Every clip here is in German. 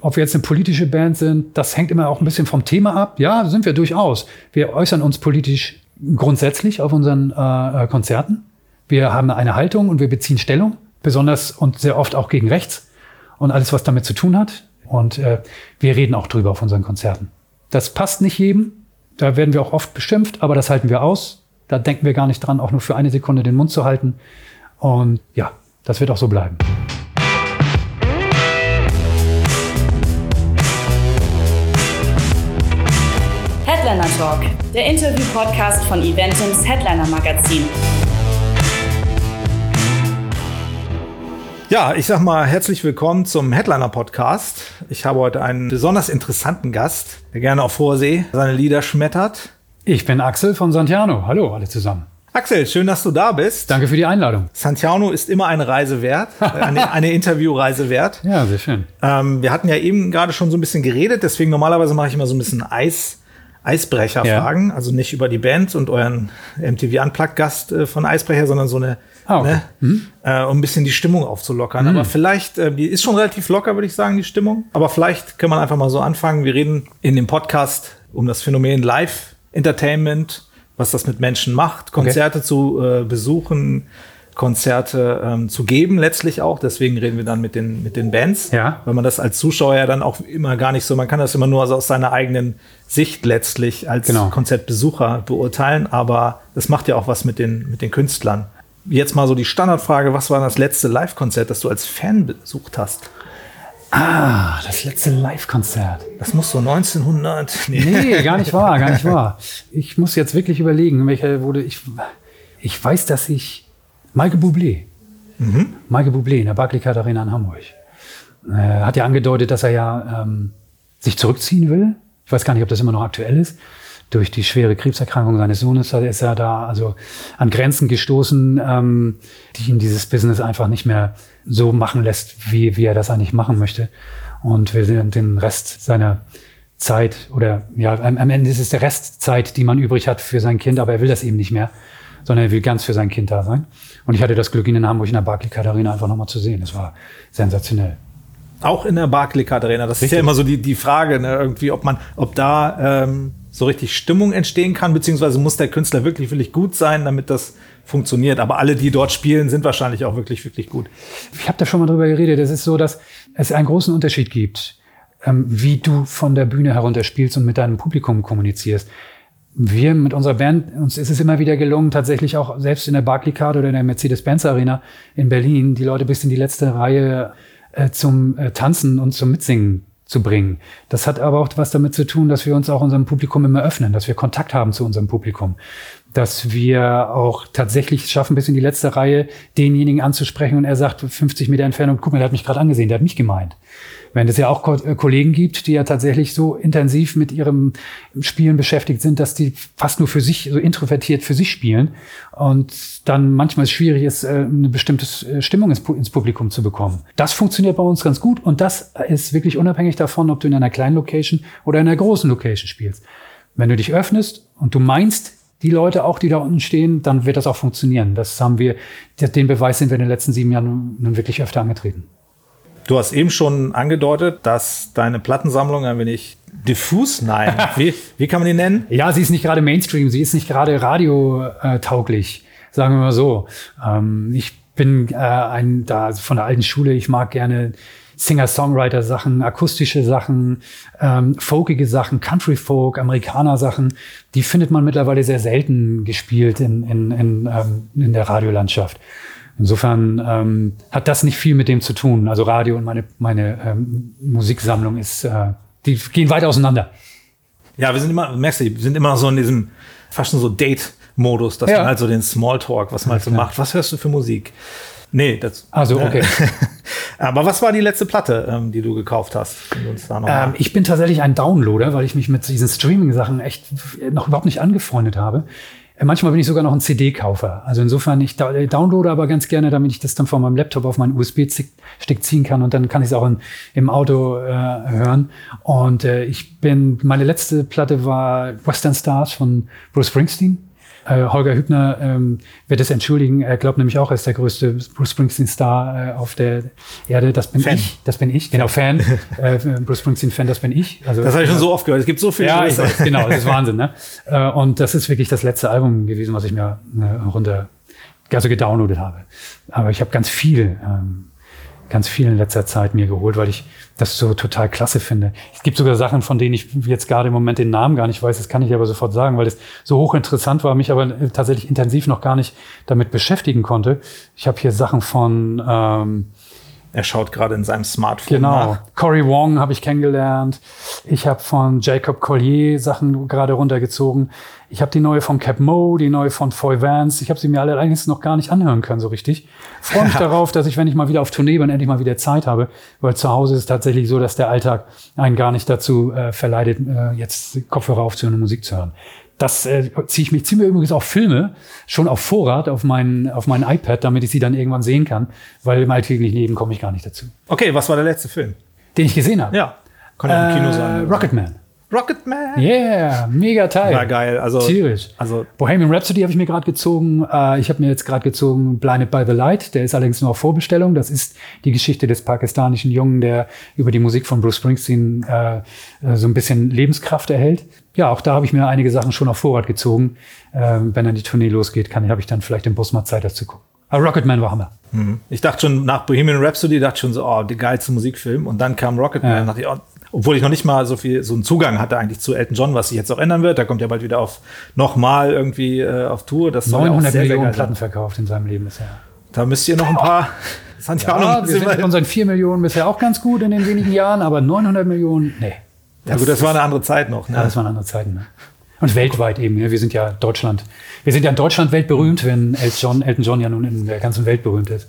ob wir jetzt eine politische Band sind, das hängt immer auch ein bisschen vom Thema ab. Ja, sind wir durchaus. Wir äußern uns politisch grundsätzlich auf unseren äh, äh, Konzerten. Wir haben eine Haltung und wir beziehen Stellung, besonders und sehr oft auch gegen rechts und alles, was damit zu tun hat. Und äh, wir reden auch drüber auf unseren Konzerten. Das passt nicht jedem. Da werden wir auch oft beschimpft, aber das halten wir aus. Da denken wir gar nicht dran, auch nur für eine Sekunde den Mund zu halten. Und ja, das wird auch so bleiben. Headliner Talk, der Interview-Podcast von Eventims Headliner Magazin. Ja, ich sag mal herzlich willkommen zum Headliner Podcast. Ich habe heute einen besonders interessanten Gast, der gerne auf hoher See seine Lieder schmettert. Ich bin Axel von Santiano. Hallo alle zusammen. Axel, schön, dass du da bist. Danke für die Einladung. Santiano ist immer eine Reise wert, eine, eine Interviewreise wert. Ja, sehr schön. Ähm, wir hatten ja eben gerade schon so ein bisschen geredet, deswegen normalerweise mache ich immer so ein bisschen Eis. Eisbrecher-Fragen, ja. also nicht über die Band und euren MTV Unplugged-Gast äh, von Eisbrecher, sondern so eine, ah, okay. ne, mhm. äh, um ein bisschen die Stimmung aufzulockern. Mhm. Aber vielleicht, äh, die ist schon relativ locker, würde ich sagen, die Stimmung. Aber vielleicht kann man einfach mal so anfangen. Wir reden in dem Podcast um das Phänomen Live-Entertainment, was das mit Menschen macht, Konzerte okay. zu äh, besuchen, Konzerte ähm, zu geben, letztlich auch. Deswegen reden wir dann mit den, mit den Bands. Ja. Weil man das als Zuschauer ja dann auch immer gar nicht so, man kann das immer nur also aus seiner eigenen Sicht letztlich als genau. Konzertbesucher beurteilen, aber das macht ja auch was mit den, mit den Künstlern. Jetzt mal so die Standardfrage, was war das letzte Live-Konzert, das du als Fan besucht hast? Ah, das letzte Live-Konzert. Das muss so 1900. Nee. nee, gar nicht wahr, gar nicht wahr. Ich muss jetzt wirklich überlegen, welche wurde ich. Ich weiß, dass ich Michael Bublé. Mhm. Michael Bublé in der Barclaycard Arena in Hamburg. Er hat ja angedeutet, dass er ja ähm, sich zurückziehen will. Ich weiß gar nicht, ob das immer noch aktuell ist. Durch die schwere Krebserkrankung seines Sohnes ist er da also an Grenzen gestoßen, ähm, die ihn dieses Business einfach nicht mehr so machen lässt, wie, wie er das eigentlich machen möchte. Und wir sind den Rest seiner Zeit oder ja, am Ende ist es der Restzeit, die man übrig hat für sein Kind, aber er will das eben nicht mehr sondern er will ganz für sein Kind da sein. Und ich hatte das Glück, ihn in Hamburg in der Barclaycard Arena einfach nochmal zu sehen. Das war sensationell. Auch in der Barclaycard Arena. Das richtig. ist ja immer so die, die Frage, ne, irgendwie, ob man, ob da ähm, so richtig Stimmung entstehen kann, beziehungsweise muss der Künstler wirklich, wirklich gut sein, damit das funktioniert. Aber alle, die dort spielen, sind wahrscheinlich auch wirklich, wirklich gut. Ich habe da schon mal drüber geredet. Es ist so, dass es einen großen Unterschied gibt, ähm, wie du von der Bühne herunter spielst und mit deinem Publikum kommunizierst wir mit unserer Band, uns ist es immer wieder gelungen, tatsächlich auch selbst in der Barclaycard oder in der Mercedes-Benz Arena in Berlin, die Leute bis in die letzte Reihe äh, zum äh, Tanzen und zum Mitsingen zu bringen. Das hat aber auch was damit zu tun, dass wir uns auch unserem Publikum immer öffnen, dass wir Kontakt haben zu unserem Publikum, dass wir auch tatsächlich schaffen, bis in die letzte Reihe denjenigen anzusprechen und er sagt 50 Meter Entfernung, guck mal, der hat mich gerade angesehen, der hat mich gemeint. Wenn es ja auch äh, Kollegen gibt, die ja tatsächlich so intensiv mit ihrem Spielen beschäftigt sind, dass die fast nur für sich, so introvertiert für sich spielen und dann manchmal schwierig ist, äh, eine bestimmte äh, Stimmung ins Publikum zu bekommen. Das funktioniert bei uns ganz gut und das ist wirklich unabhängig davon, ob du in einer kleinen Location oder in einer großen Location spielst. Wenn du dich öffnest und du meinst, die Leute auch, die da unten stehen, dann wird das auch funktionieren. Das haben wir, den Beweis sind wir in den letzten sieben Jahren nun wirklich öfter angetreten. Du hast eben schon angedeutet, dass deine Plattensammlung ein wenig diffus, nein, wie, wie kann man die nennen? Ja, sie ist nicht gerade Mainstream, sie ist nicht gerade radiotauglich, sagen wir mal so. Ähm, ich bin äh, ein da von der alten Schule, ich mag gerne Singer-Songwriter-Sachen, akustische Sachen, ähm, folkige Sachen, Country-Folk, Amerikaner-Sachen. Die findet man mittlerweile sehr selten gespielt in, in, in, ähm, in der Radiolandschaft. Insofern ähm, hat das nicht viel mit dem zu tun. Also Radio und meine, meine ähm, Musiksammlung ist, äh, die gehen weit auseinander. Ja, wir sind immer, merkst du, wir sind immer so in diesem fast schon so Date-Modus, dass ja. man halt so den Smalltalk, was man halt so macht. Was hörst du für Musik? Nee, das. Also, okay. Aber was war die letzte Platte, ähm, die du gekauft hast? Ähm, ich bin tatsächlich ein Downloader, weil ich mich mit diesen Streaming-Sachen echt noch überhaupt nicht angefreundet habe. Äh, manchmal bin ich sogar noch ein CD-Kaufer. Also insofern, ich downloade aber ganz gerne, damit ich das dann von meinem Laptop auf meinen USB-Stick ziehen kann und dann kann ich es auch in, im Auto äh, hören. Und äh, ich bin, meine letzte Platte war Western Stars von Bruce Springsteen. Äh, Holger Hübner ähm, wird es entschuldigen. Er glaubt nämlich auch, er ist der größte Bruce Springsteen-Star äh, auf der Erde. Das bin Fan. ich. Das bin ich. Genau, Fan. äh, Bruce Springsteen-Fan, das bin ich. Also, das habe ich schon so oft gehört. Es gibt so viele. Ja, ich weiß, genau. Das ist Wahnsinn. Ne? Äh, und das ist wirklich das letzte Album gewesen, was ich mir äh, runter, also gedownloadet habe. Aber ich habe ganz viel, ähm, ganz viel in letzter Zeit mir geholt, weil ich das so total klasse finde. Es gibt sogar Sachen, von denen ich jetzt gerade im Moment den Namen gar nicht weiß, das kann ich aber sofort sagen, weil es so hochinteressant war, mich aber tatsächlich intensiv noch gar nicht damit beschäftigen konnte. Ich habe hier Sachen von ähm, er schaut gerade in seinem Smartphone genau. nach. Cory Wong habe ich kennengelernt. Ich habe von Jacob Collier Sachen gerade runtergezogen. Ich habe die neue von Cap Mo, die neue von Foy Vance. Ich habe sie mir alle eigentlich noch gar nicht anhören können so richtig. Freue mich darauf, dass ich, wenn ich mal wieder auf Tournee bin, endlich mal wieder Zeit habe. Weil zu Hause ist es tatsächlich so, dass der Alltag einen gar nicht dazu äh, verleitet, äh, jetzt Kopfhörer aufzuhören und Musik zu hören. Das äh, ziehe ich mich, mir übrigens auch Filme schon auf Vorrat auf mein, auf mein iPad, damit ich sie dann irgendwann sehen kann, weil im alltäglichen Leben komme ich gar nicht dazu. Okay, was war der letzte Film? Den ich gesehen habe? Ja, kann ja im Kino Äh, sein. Rocketman. Rocketman. Yeah, mega Teil. War geil. Also, Tierisch. also Bohemian Rhapsody habe ich mir gerade gezogen. Äh, ich habe mir jetzt gerade gezogen Blinded by the Light. Der ist allerdings nur auf Vorbestellung. Das ist die Geschichte des pakistanischen Jungen, der über die Musik von Bruce Springsteen äh, äh, so ein bisschen Lebenskraft erhält. Ja, auch da habe ich mir einige Sachen schon auf Vorrat gezogen. Äh, wenn dann die Tournee losgeht, kann habe ich dann vielleicht im Bus mal Zeit, das zu gucken. Aber Rocketman war Hammer. ich dachte schon nach Bohemian Rhapsody, dachte schon so, oh, der geilste Musikfilm. Und dann kam Rocketman. Ja. Dachte ich, oh, obwohl ich noch nicht mal so viel so einen Zugang hatte eigentlich zu Elton John, was sich jetzt auch ändern wird. Da kommt ja bald wieder auf nochmal irgendwie äh, auf Tour. Das soll ja auch 900 sehr, Millionen Platten verkauft in seinem Leben bisher. Da müsst ihr noch ein paar. Das ja, auch noch Ja, wir sind mit unseren 4 Millionen bisher auch ganz gut in den wenigen Jahren, aber 900 Millionen, nee. Ja, gut, das war eine andere Zeit noch. Ne? Ja, das waren andere Zeiten. Ne? Und weltweit eben. Ne? Wir sind ja Deutschland. Wir sind ja in Deutschland weltberühmt, wenn Elton John, Elton John ja nun in der ganzen Welt berühmt ist.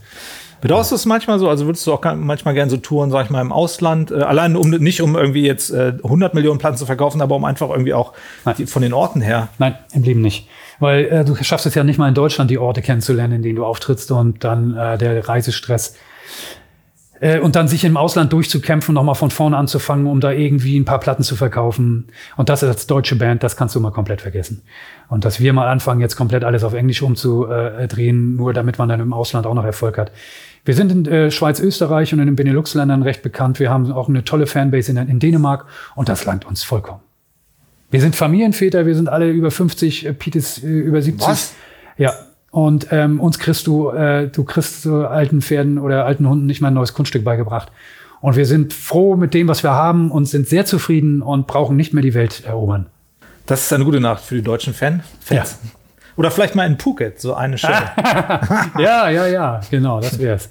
Bedauerst du es manchmal so? Also würdest du auch manchmal gerne so Touren, sag ich mal, im Ausland, äh, allein um nicht um irgendwie jetzt äh, 100 Millionen Platten zu verkaufen, aber um einfach irgendwie auch die, von den Orten her. Nein, im Leben nicht. Weil äh, du schaffst es ja nicht mal in Deutschland, die Orte kennenzulernen, in denen du auftrittst und dann äh, der Reisestress. Äh, und dann sich im Ausland durchzukämpfen, nochmal von vorne anzufangen, um da irgendwie ein paar Platten zu verkaufen. Und das als deutsche Band, das kannst du mal komplett vergessen. Und dass wir mal anfangen, jetzt komplett alles auf Englisch umzudrehen, nur damit man dann im Ausland auch noch Erfolg hat. Wir sind in äh, Schweiz, Österreich und in den Benelux-Ländern recht bekannt. Wir haben auch eine tolle Fanbase in, in Dänemark und das langt uns vollkommen. Wir sind Familienväter, wir sind alle über 50, äh, Pete ist äh, über 70. Was? Ja. Und ähm, uns kriegst du, äh, du kriegst so alten Pferden oder alten Hunden nicht mal ein neues Kunststück beigebracht. Und wir sind froh mit dem, was wir haben und sind sehr zufrieden und brauchen nicht mehr die Welt erobern. Das ist eine gute Nacht für die deutschen Fan Fans. Oder vielleicht mal in Phuket, so eine Show. ja, ja, ja, genau, das wär's.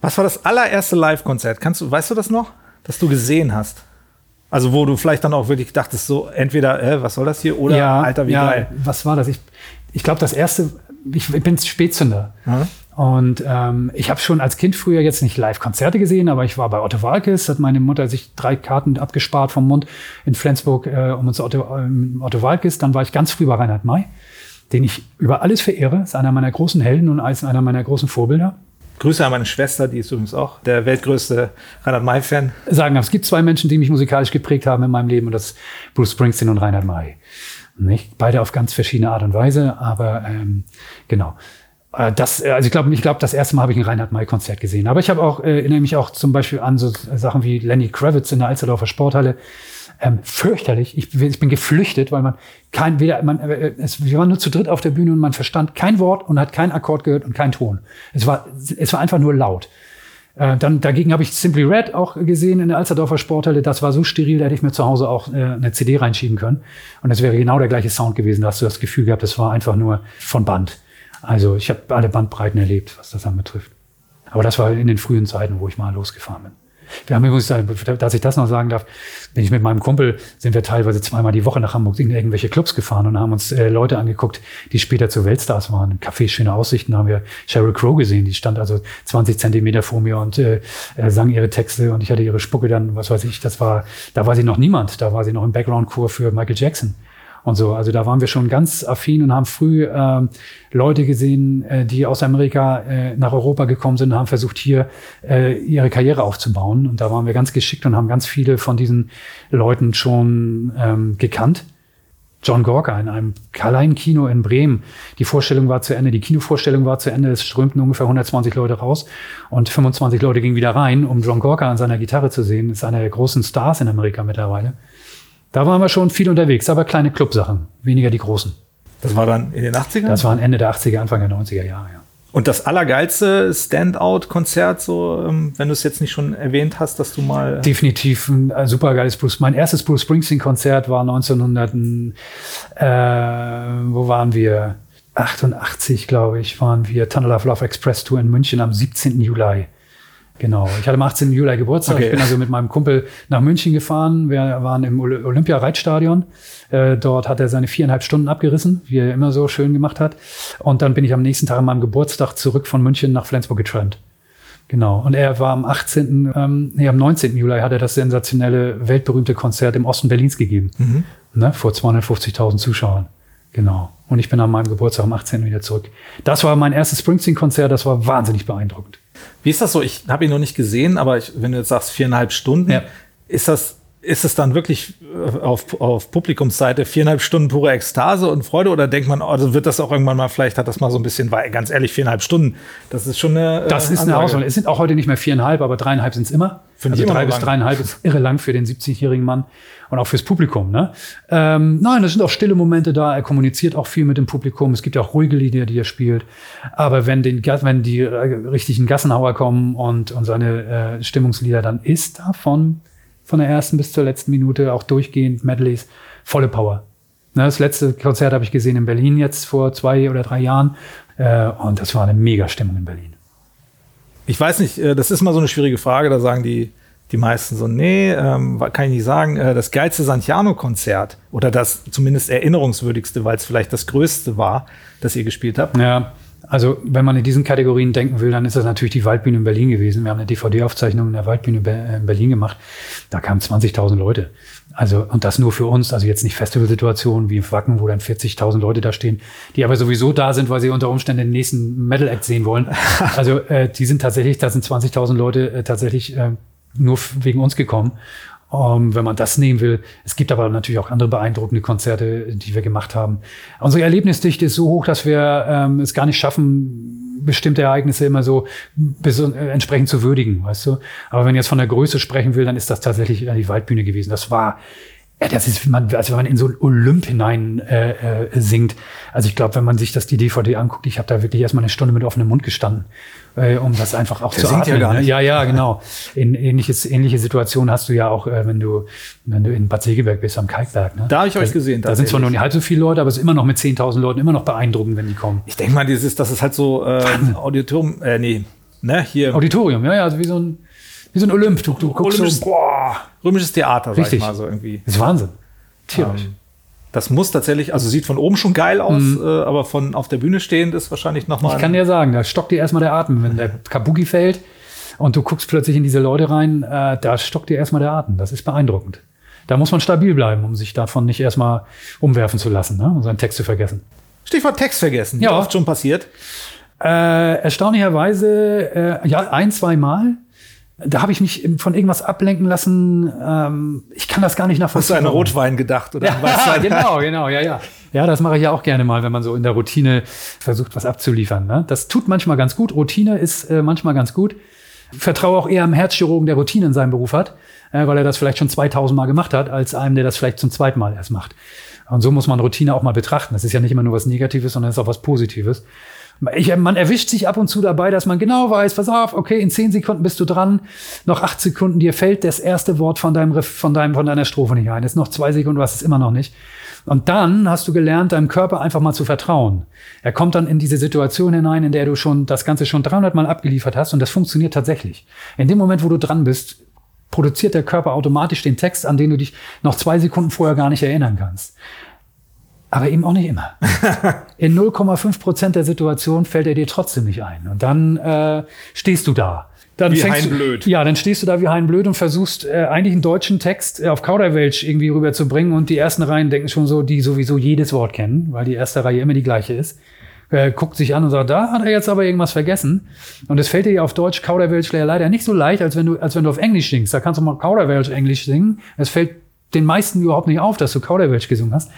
Was war das allererste Live-Konzert? Kannst du, weißt du das noch? Das du gesehen hast? Also, wo du vielleicht dann auch wirklich dachtest, so entweder, äh, was soll das hier? Oder ja, Alter, wie ja, geil. Was war das? Ich, ich glaube, das erste, ich, bin Spätzünder. Mhm. Und ähm, ich habe schon als Kind früher jetzt nicht Live-Konzerte gesehen, aber ich war bei Otto Walkes, hat meine Mutter sich drei Karten abgespart vom Mund in Flensburg äh, um uns Otto, ähm, Otto Walkes. Dann war ich ganz früh bei Reinhard May, den ich über alles verehre, ist einer meiner großen Helden und als einer meiner großen Vorbilder. Grüße an meine Schwester, die ist übrigens auch der weltgrößte Reinhard May-Fan. Sagen, es gibt zwei Menschen, die mich musikalisch geprägt haben in meinem Leben und das ist Bruce Springsteen und Reinhard May. Nicht? Beide auf ganz verschiedene Art und Weise, aber ähm, genau. Äh, Das, äh, also ich glaube, ich glaube, das erste Mal habe ich ein Reinhard May-Konzert gesehen. Aber ich habe auch, äh, erinnere mich auch zum Beispiel an so Sachen wie Lenny Kravitz in der Alsterdorfer Sporthalle. Ähm, fürchterlich. Ich, ich bin geflüchtet, weil man kein, weder, man, äh, es, wir waren nur zu dritt auf der Bühne und man verstand kein Wort und hat keinen Akkord gehört und keinen Ton. Es war, es war einfach nur laut. Äh, dann dagegen habe ich Simply Red auch gesehen in der Alsterdorfer Sporthalle. Das war so steril, da hätte ich mir zu Hause auch äh, eine CD reinschieben können. Und es wäre genau der gleiche Sound gewesen. Da hast du das Gefühl gehabt, das war einfach nur von Band. Also ich habe alle Bandbreiten erlebt, was das anbetrifft. Aber das war in den frühen Zeiten, wo ich mal losgefahren bin. Wir haben übrigens, dass ich das noch sagen darf, bin ich mit meinem Kumpel, sind wir teilweise zweimal die Woche nach Hamburg in irgendwelche Clubs gefahren und haben uns äh, Leute angeguckt, die später zu Weltstars waren. Café Schöne Aussichten haben wir Sheryl Crow gesehen, die stand also 20 Zentimeter vor mir und äh, äh, sang ihre Texte und ich hatte ihre Spucke dann, was weiß ich, das war, da war sie noch niemand, da war sie noch im Background-Chor für Michael Jackson und so. Also da waren wir schon ganz affin und haben früh ähm, Leute gesehen, äh, die aus Amerika äh, nach Europa gekommen sind und haben versucht, hier äh, ihre Karriere aufzubauen. Und da waren wir ganz geschickt und haben ganz viele von diesen Leuten schon ähm, gekannt. John Gorka in einem kleinen Kino in Bremen. Die Vorstellung war zu Ende, die Kinovorstellung war zu Ende, es strömten ungefähr 120 Leute raus und 25 Leute gingen wieder rein, um John Gorka an seiner Gitarre zu sehen. Ist einer der großen Stars in Amerika mittlerweile. Da waren wir schon viel unterwegs, aber kleine Clubsachen, weniger die großen. Das war dann in den 80ern? Das war Ende der 80er, Anfang der 90er Jahre, ja. Und das allergeilste Standout-Konzert, so, ähm, wenn du es jetzt nicht schon erwähnt hast, dass du mal. Definitiv ein äh, super geiles Bruce. Mein erstes Bruce Springsteen-Konzert war 1900, äh, wo waren wir? 88, glaube ich, waren wir Tunnel of Love Express Tour in München am 17. Juli. Genau. Ich hatte am 18. Juli Geburtstag. Okay. Ich bin also mit meinem Kumpel nach München gefahren. Wir waren im Olympia-Reitstadion. Äh, dort hat er seine viereinhalb Stunden abgerissen, wie er immer so schön gemacht hat. Und dann bin ich am nächsten Tag an meinem Geburtstag zurück von München nach Flensburg getrennt. Genau. Und er war am 18., ähm, nee, am 19. Juli hat er das sensationelle, weltberühmte Konzert im Osten Berlins gegeben. Mhm. Ne, vor 250.000 Zuschauern. Genau. Und ich bin an meinem Geburtstag am 18. wieder zurück. Das war mein erstes Springsteen-Konzert, das war wahnsinnig beeindruckend. Wie ist das so? Ich habe ihn noch nicht gesehen, aber ich, wenn du jetzt sagst viereinhalb Stunden, ja. ist das ist es dann wirklich äh, auf, auf Publikumsseite viereinhalb Stunden pure Ekstase und Freude oder denkt man, also wird das auch irgendwann mal, vielleicht hat das mal so ein bisschen, weil ganz ehrlich, viereinhalb Stunden, das ist schon eine. Äh, das ist eine Auswahl. Es sind auch heute nicht mehr viereinhalb, aber dreieinhalb sind es immer. Finde also drei bis lang. dreieinhalb ist irre lang für den 70-jährigen Mann und auch fürs Publikum. Ne? Ähm, nein, es sind auch stille Momente da. Er kommuniziert auch viel mit dem Publikum. Es gibt ja auch ruhige Lieder, die er spielt. Aber wenn, den, wenn die äh, richtigen Gassenhauer kommen und, und seine äh, Stimmungslieder, dann ist davon von der ersten bis zur letzten Minute, auch durchgehend Medleys, volle Power. Ne, das letzte Konzert habe ich gesehen in Berlin jetzt vor zwei oder drei Jahren äh, und das war eine mega Stimmung in Berlin. Ich weiß nicht, äh, das ist mal so eine schwierige Frage, da sagen die, die meisten so, nee, ähm, kann ich nicht sagen, äh, das geilste Santiano-Konzert oder das zumindest erinnerungswürdigste, weil es vielleicht das größte war, das ihr gespielt habt. Ja, also wenn man in diesen Kategorien denken will, dann ist das natürlich die Waldbühne in Berlin gewesen. Wir haben eine DVD-Aufzeichnung in der Waldbühne in Berlin gemacht. Da kamen 20.000 Leute. Also, und das nur für uns, also jetzt nicht Festivalsituationen wie im Wacken, wo dann 40.000 Leute da stehen, die aber sowieso da sind, weil sie unter Umständen den nächsten Metal-Act sehen wollen. Also, äh, die sind tatsächlich, da sind 20.000 Leute äh, tatsächlich äh, nur wegen uns gekommen. Um, ähm, wenn man das nehmen will. Es gibt aber natürlich auch andere beeindruckende Konzerte, die wir gemacht haben. Unsere Erlebnisdichte ist so hoch, dass wir ähm, es gar nicht schaffen, bestimmte Ereignisse immer so äh, entsprechend zu würdigen, weißt du. Aber wenn ich jetzt von der Größe sprechen will, dann ist das tatsächlich die Waldbühne gewesen. Das war ja, das ist, man, also wenn man in so ein Olymp hinein äh, äh, singt. Also ich glaube, wenn man sich das die DVD anguckt, ich habe da wirklich erstmal eine Stunde mit offenem Mund gestanden, äh, um das einfach auch Der zu atmen. Ja, gar ne? nicht. ja, ja, genau. In, ähnliches, ähnliche Situation hast du ja auch, äh, wenn du wenn du in Bad Segeberg bist am Kalkberg. Ne? Da habe ich euch gesehen. Da sind zwar noch nicht halb so viele Leute, aber es ist immer noch mit 10.000 Leuten immer noch beeindruckend, wenn die kommen. Ich denke mal, dieses, das ist halt so äh, Auditorium, äh, nee, ne, hier. Auditorium, ja, ja, also wie so ein wie so ein Olymp. Du, du guckst so, boah, römisches Theater, Richtig. sag ich mal so irgendwie. Das ist Wahnsinn. Tierisch. Ähm, das muss tatsächlich, also sieht von oben schon geil aus, mhm. äh, aber von auf der Bühne stehend ist wahrscheinlich nochmal. Ich kann dir sagen, da stockt dir erstmal der Atem, wenn der Kabuki fällt und du guckst plötzlich in diese Leute rein, äh, da stockt dir erstmal der Atem. Das ist beeindruckend. Da muss man stabil bleiben, um sich davon nicht erstmal umwerfen zu lassen ne? und seinen Text zu vergessen. Stichwort Text vergessen. Ja. oft schon passiert? Äh, erstaunlicherweise, äh, ja, ein, zwei Mal da habe ich mich von irgendwas ablenken lassen. Ähm, ich kann das gar nicht nachvollziehen. Hast du an Rotwein gedacht? Oder ja, genau, genau, ja, ja. Ja, das mache ich ja auch gerne mal, wenn man so in der Routine versucht, was abzuliefern. Ne? Das tut manchmal ganz gut. Routine ist äh, manchmal ganz gut. Vertraue auch eher am Herzchirurgen, der Routine in seinem Beruf hat, äh, weil er das vielleicht schon 2000 Mal gemacht hat, als einem, der das vielleicht zum zweiten Mal erst macht. Und so muss man Routine auch mal betrachten. Das ist ja nicht immer nur was Negatives, sondern es ist auch was Positives. Ich, man erwischt sich ab und zu dabei, dass man genau weiß, pass auf, okay, in zehn Sekunden bist du dran, noch acht Sekunden, dir fällt das erste Wort von deinem, von deinem, von deiner Strophe nicht ein. Jetzt noch zwei Sekunden, du hast es immer noch nicht. Und dann hast du gelernt, deinem Körper einfach mal zu vertrauen. Er kommt dann in diese Situation hinein, in der du schon das Ganze schon 300 Mal abgeliefert hast und das funktioniert tatsächlich. In dem Moment, wo du dran bist, produziert der Körper automatisch den Text, an den du dich noch zwei Sekunden vorher gar nicht erinnern kannst. Aber eben auch nicht immer. In 0,5 Prozent der Situation fällt er dir trotzdem nicht ein. Und dann äh, stehst du da. Dann wie Hein Blöd. Ja, dann stehst du da wie Hein Blöd und versuchst äh, eigentlich einen deutschen Text äh, auf Kauderwelsch irgendwie rüberzubringen und die ersten Reihen denken schon so, die sowieso jedes Wort kennen, weil die erste Reihe immer die gleiche ist. Äh, guckt sich an und sagt, da hat er jetzt aber irgendwas vergessen. Und es fällt dir ja auf Deutsch Kauderwelsch leider nicht so leicht, als wenn du, als wenn du auf Englisch singst. Da kannst du mal Kauderwelsch Englisch singen. Es fällt den meisten überhaupt nicht auf, dass du Kauderwelsch gesungen hast.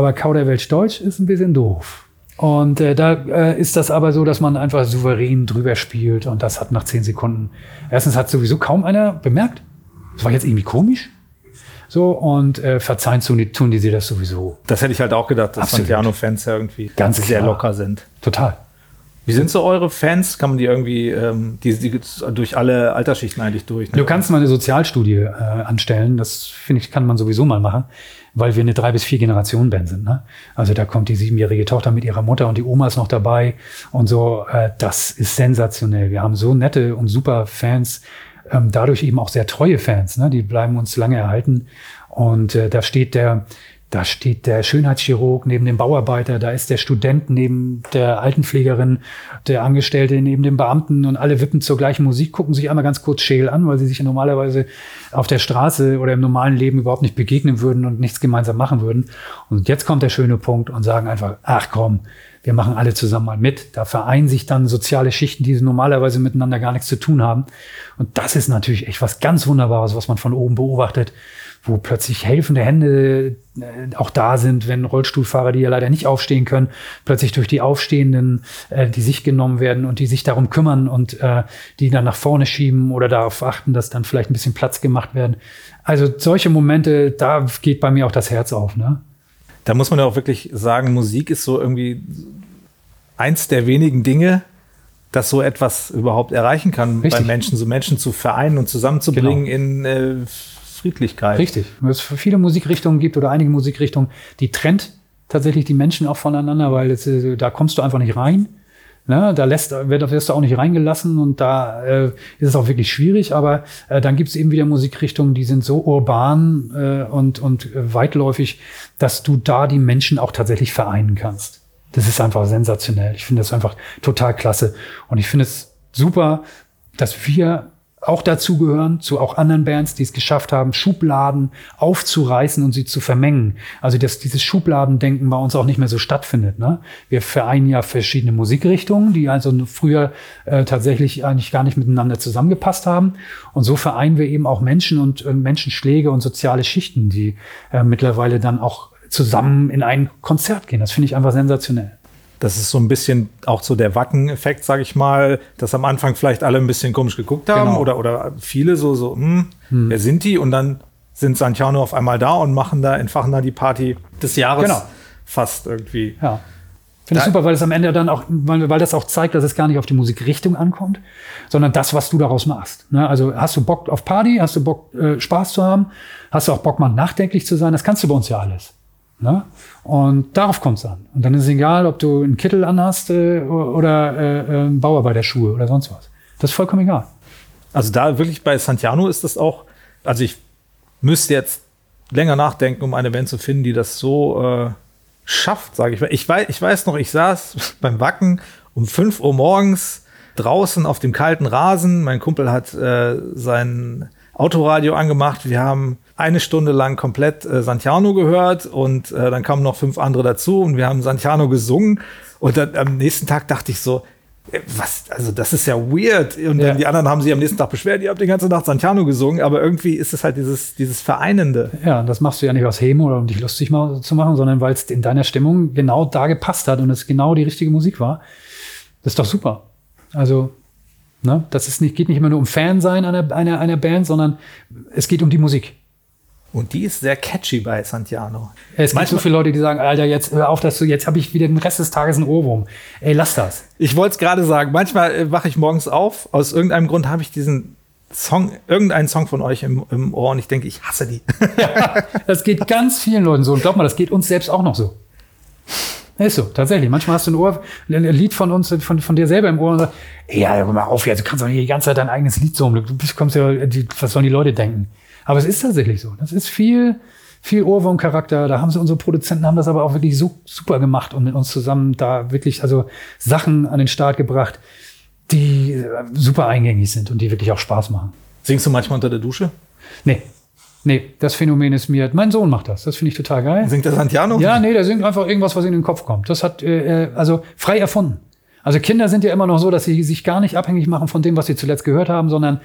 Aber Kauderwelsch Deutsch ist ein bisschen doof. Und äh, da äh, ist das aber so, dass man einfach souverän drüber spielt und das hat nach zehn Sekunden. Erstens hat sowieso kaum einer bemerkt. Das war jetzt irgendwie komisch. So, und äh, verzeihen tun die, tun die sie das sowieso. Das hätte ich halt auch gedacht, dass Santiano-Fans ja irgendwie ganz sehr locker sind. Total. Wie sind so eure Fans? Kann man die irgendwie, ähm, die, die durch alle Altersschichten eigentlich durch? Ne? Du kannst mal eine Sozialstudie äh, anstellen. Das finde ich, kann man sowieso mal machen weil wir eine drei bis vier Generationen Band sind. Ne? Also da kommt die siebenjährige Tochter mit ihrer Mutter und die Oma ist noch dabei und so. Äh, das ist sensationell. Wir haben so nette und super Fans, ähm, dadurch eben auch sehr treue Fans. Ne? Die bleiben uns lange erhalten. Und äh, da steht der da steht der Schönheitschirurg neben dem Bauarbeiter, da ist der Student neben der Altenpflegerin, der Angestellte neben dem Beamten und alle wippen zur gleichen Musik, gucken sich einmal ganz kurz scheel an, weil sie sich normalerweise auf der Straße oder im normalen Leben überhaupt nicht begegnen würden und nichts gemeinsam machen würden. Und jetzt kommt der schöne Punkt und sagen einfach, ach komm, wir machen alle zusammen mal mit. Da vereinen sich dann soziale Schichten, die normalerweise miteinander gar nichts zu tun haben. Und das ist natürlich echt was ganz Wunderbares, was man von oben beobachtet wo plötzlich helfende Hände äh, auch da sind, wenn Rollstuhlfahrer, die ja leider nicht aufstehen können, plötzlich durch die Aufstehenden, äh, die sich genommen werden und die sich darum kümmern und äh, die dann nach vorne schieben oder darauf achten, dass dann vielleicht ein bisschen Platz gemacht werden. Also solche Momente, da geht bei mir auch das Herz auf. Ne? Da muss man ja auch wirklich sagen, Musik ist so irgendwie eins der wenigen Dinge, das so etwas überhaupt erreichen kann Richtig. bei Menschen, so Menschen zu vereinen und zusammenzubringen genau. in äh, Friedlichkeit. Richtig. Weil es viele Musikrichtungen gibt oder einige Musikrichtungen, die trennt tatsächlich die Menschen auch voneinander, weil es, äh, da kommst du einfach nicht rein. Ne, da lässt, wirst du auch nicht reingelassen und da äh, ist es auch wirklich schwierig. Aber äh, dann gibt es eben wieder Musikrichtungen, die sind so urban äh, und, und weitläufig, dass du da die Menschen auch tatsächlich vereinen kannst. Das ist einfach sensationell. Ich finde das einfach total klasse. Und ich finde es super, dass wir auch dazu gehören, zu auch anderen Bands, die es geschafft haben, Schubladen aufzureißen und sie zu vermengen. Also dass dieses Schubladendenken bei uns auch nicht mehr so stattfindet. Ne? Wir vereinen ja verschiedene Musikrichtungen, die also früher äh, tatsächlich eigentlich gar nicht miteinander zusammengepasst haben. Und so vereinen wir eben auch Menschen und äh, Menschenschläge und soziale Schichten, die äh, mittlerweile dann auch zusammen in ein Konzert gehen. Das finde ich einfach sensationell. Das ist so ein bisschen auch so der Wacken-Effekt, sage ich mal, dass am Anfang vielleicht alle ein bisschen komisch geguckt haben genau. oder, oder viele so, so, hm, hm. wer sind die? Und dann sind Santiano auf einmal da und machen da, entfachen da die Party des Jahres genau. fast irgendwie. Ja. Finde ich super, weil es am Ende dann auch, weil, weil das auch zeigt, dass es gar nicht auf die Musikrichtung ankommt, sondern das, was du daraus machst. Ne? Also hast du Bock auf Party, hast du Bock, äh, Spaß zu haben, hast du auch Bock, mal nachdenklich zu sein, das kannst du bei uns ja alles. Ne? Und darauf kommt es an. Und dann ist es egal, ob du einen Kittel anhast äh, oder äh, äh, Bauarbeiterschuhe oder sonst was. Das ist vollkommen egal. Also da wirklich bei Santiano ist das auch, also ich müsste jetzt länger nachdenken, um eine Band zu finden, die das so äh, schafft, sage ich mal. Ich weiß, ich weiß noch, ich saß beim Wacken um 5 Uhr morgens draußen auf dem kalten Rasen. Mein Kumpel hat äh, sein Autoradio angemacht. Wir haben eine Stunde lang komplett äh, Santiano gehört und äh, dann kamen noch fünf andere dazu und wir haben Santiano gesungen. Und dann am nächsten Tag dachte ich so, äh, was, also das ist ja weird. Und ja. die anderen haben sich am nächsten Tag beschwert, ihr habt die ganze Nacht Santiano gesungen, aber irgendwie ist es halt dieses, dieses Vereinende. Ja, das machst du ja nicht aus Hemo oder um dich lustig mal zu machen, sondern weil es in deiner Stimmung genau da gepasst hat und es genau die richtige Musik war. Das ist doch super. Also, ne, das ist nicht, geht nicht immer nur um Fan sein einer, einer, einer Band, sondern es geht um die Musik. Und die ist sehr catchy bei Santiano. Es gibt so viele Leute, die sagen, Alter, jetzt hör auf, dass du, jetzt habe ich wieder den Rest des Tages einen Ohrwurm. Ey, lass das. Ich wollte es gerade sagen, manchmal äh, wache ich morgens auf, aus irgendeinem Grund habe ich diesen Song, irgendeinen Song von euch im, im Ohr und ich denke, ich hasse die. ja, das geht ganz vielen Leuten so. Und glaub mal, das geht uns selbst auch noch so. Ist so, tatsächlich. Manchmal hast du ein Ohr, ein Lied von uns, von, von dir selber im Ohr und sagst, ey, ja, mal auf, jetzt, du kannst doch nicht die ganze Zeit dein eigenes Lied so, du kommst ja, die, was sollen die Leute denken? Aber es ist tatsächlich so. Das ist viel, viel Ohrwurmcharakter. Da haben sie unsere Produzenten haben das aber auch wirklich so super gemacht und mit uns zusammen da wirklich also Sachen an den Start gebracht, die äh, super eingängig sind und die wirklich auch Spaß machen. Singst du manchmal unter der Dusche? Nee. Nee, das Phänomen ist mir, mein Sohn macht das, das finde ich total geil. Singt der Santiano? Ja, nee, der singt einfach irgendwas, was in den Kopf kommt. Das hat, äh, äh, also frei erfunden. Also Kinder sind ja immer noch so, dass sie sich gar nicht abhängig machen von dem, was sie zuletzt gehört haben, sondern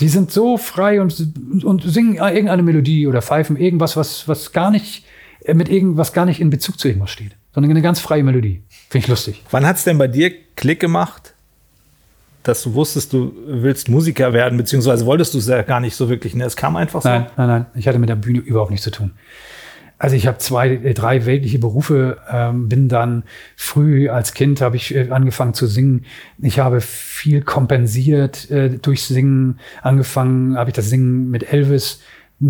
die sind so frei und, und singen irgendeine Melodie oder pfeifen irgendwas, was, was gar nicht äh, mit irgendwas gar nicht in Bezug zu irgendwas steht, sondern eine ganz freie Melodie. Finde ich lustig. Wann hat es denn bei dir Klick gemacht, dass du wusstest, du willst Musiker werden, beziehungsweise wolltest du es ja gar nicht so wirklich? Ne? Es kam einfach so. Nein, nein, nein. Ich hatte mit der Bühne überhaupt nichts zu tun. Also ich habe zwei, äh, drei weltliche Berufe, ähm, bin dann früh als Kind habe ich äh, angefangen zu singen. Ich habe viel kompensiert äh, durch Singen. Angefangen habe ich das Singen mit Elvis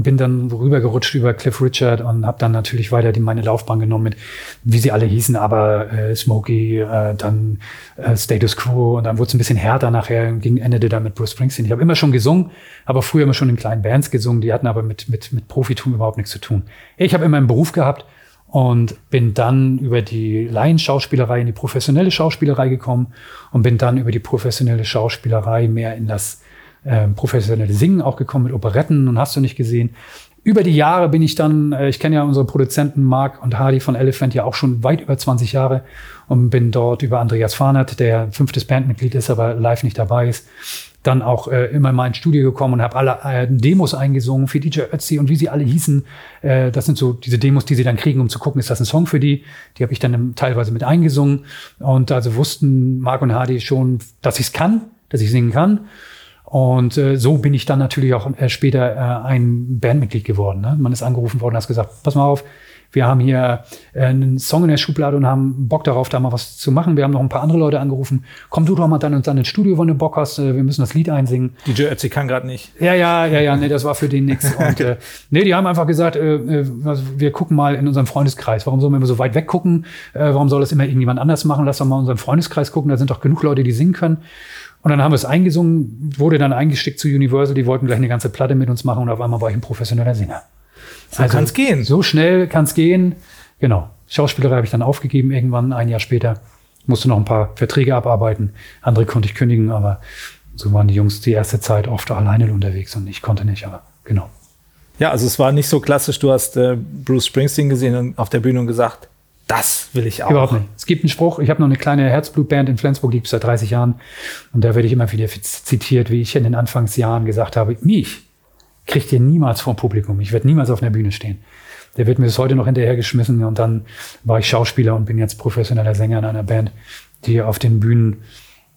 bin dann rübergerutscht über Cliff Richard und habe dann natürlich weiter die, meine Laufbahn genommen mit, wie sie alle hießen, aber äh, Smokey, äh, dann äh, Status Quo und dann wurde es ein bisschen härter nachher, ging endete dann mit Bruce Springsteen. Ich habe immer schon gesungen, aber früher immer schon in kleinen Bands gesungen, die hatten aber mit, mit, mit Profitum überhaupt nichts zu tun. Ich habe immer einen Beruf gehabt und bin dann über die Laienschauspielerei in die professionelle Schauspielerei gekommen und bin dann über die professionelle Schauspielerei mehr in das äh, professionelle Singen auch gekommen mit Operetten und hast du nicht gesehen. Über die Jahre bin ich dann, äh, ich kenne ja unsere Produzenten Mark und Hardy von Elephant ja auch schon weit über 20 Jahre und bin dort über Andreas Fahnert, der fünftes Bandmitglied ist, aber live nicht dabei ist, dann auch äh, immer in mein Studio gekommen und habe alle äh, Demos eingesungen für DJ Ötzi und wie sie alle hießen. Äh, das sind so diese Demos, die sie dann kriegen, um zu gucken, ist das ein Song für die. Die habe ich dann teilweise mit eingesungen. Und also wussten Mark und Hardy schon, dass ich es kann, dass ich singen kann. Und äh, so bin ich dann natürlich auch äh, später äh, ein Bandmitglied geworden. Ne? Man ist angerufen worden und hat gesagt, pass mal auf, wir haben hier äh, einen Song in der Schublade und haben Bock darauf, da mal was zu machen. Wir haben noch ein paar andere Leute angerufen. Komm du doch mal dann und dann ins Studio, wenn du Bock hast. Äh, wir müssen das Lied einsingen. DJ Ötzi kann gerade nicht. Ja, ja, ja, ja, nee, das war für den nix. Und äh, nee, die haben einfach gesagt, äh, äh, wir gucken mal in unserem Freundeskreis. Warum sollen wir immer so weit weg gucken? Äh, warum soll das immer irgendjemand anders machen? Lass doch mal in unserem Freundeskreis gucken. Da sind doch genug Leute, die singen können. Und dann haben wir es eingesungen, wurde dann eingesteckt zu Universal, die wollten gleich eine ganze Platte mit uns machen und auf einmal war ich ein professioneller Sänger. So also, kann es gehen. So schnell kann es gehen. Genau. Schauspielerei habe ich dann aufgegeben irgendwann, ein Jahr später. Musste noch ein paar Verträge abarbeiten. Andere konnte ich kündigen, aber so waren die Jungs die erste Zeit oft alleine unterwegs und ich konnte nicht, aber genau. Ja, also es war nicht so klassisch, du hast äh, Bruce Springsteen gesehen auf der Bühne und gesagt, das will ich auch. Überhaupt nicht. Es gibt einen Spruch, ich habe noch eine kleine Herzblutband in Flensburg, die gibt es seit 30 Jahren. Und da werde ich immer wieder zitiert, wie ich in den Anfangsjahren gesagt habe, mich kriegt ihr niemals vor Publikum. Ich werde niemals auf einer Bühne stehen. Der wird mir bis heute noch hinterhergeschmissen und dann war ich Schauspieler und bin jetzt professioneller Sänger in einer Band, die auf den Bühnen,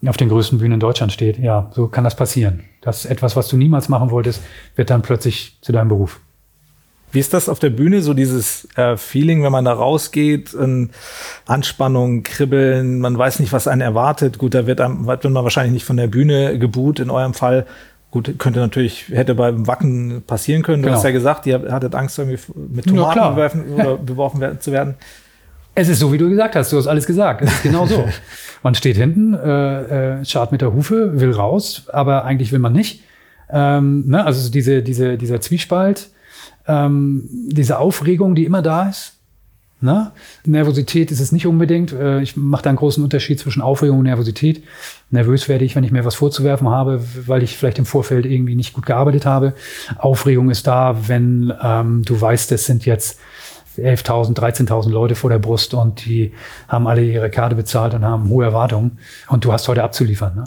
auf den größten Bühnen in Deutschland steht. Ja, so kann das passieren. Das ist etwas, was du niemals machen wolltest, wird dann plötzlich zu deinem Beruf. Wie ist das auf der Bühne, so dieses äh, Feeling, wenn man da rausgeht, in Anspannung, Kribbeln, man weiß nicht, was einen erwartet. Gut, da wird, einem, wird man wahrscheinlich nicht von der Bühne geboot in eurem Fall. Gut, könnte natürlich, hätte beim Wacken passieren können. Du genau. hast ja gesagt, ihr hattet Angst, irgendwie mit Tomaten ja, bewerfen oder beworfen zu werden. Es ist so, wie du gesagt hast. Du hast alles gesagt. Es ist genau so. man steht hinten, äh, äh, schart mit der Hufe, will raus, aber eigentlich will man nicht. Ähm, ne? Also diese, diese, dieser Zwiespalt ähm, diese Aufregung, die immer da ist. Ne? Nervosität ist es nicht unbedingt. Äh, ich mache da einen großen Unterschied zwischen Aufregung und Nervosität. Nervös werde ich, wenn ich mir was vorzuwerfen habe, weil ich vielleicht im Vorfeld irgendwie nicht gut gearbeitet habe. Aufregung ist da, wenn ähm, du weißt, es sind jetzt 11.000, 13.000 Leute vor der Brust und die haben alle ihre Karte bezahlt und haben hohe Erwartungen und du hast heute abzuliefern. Ne?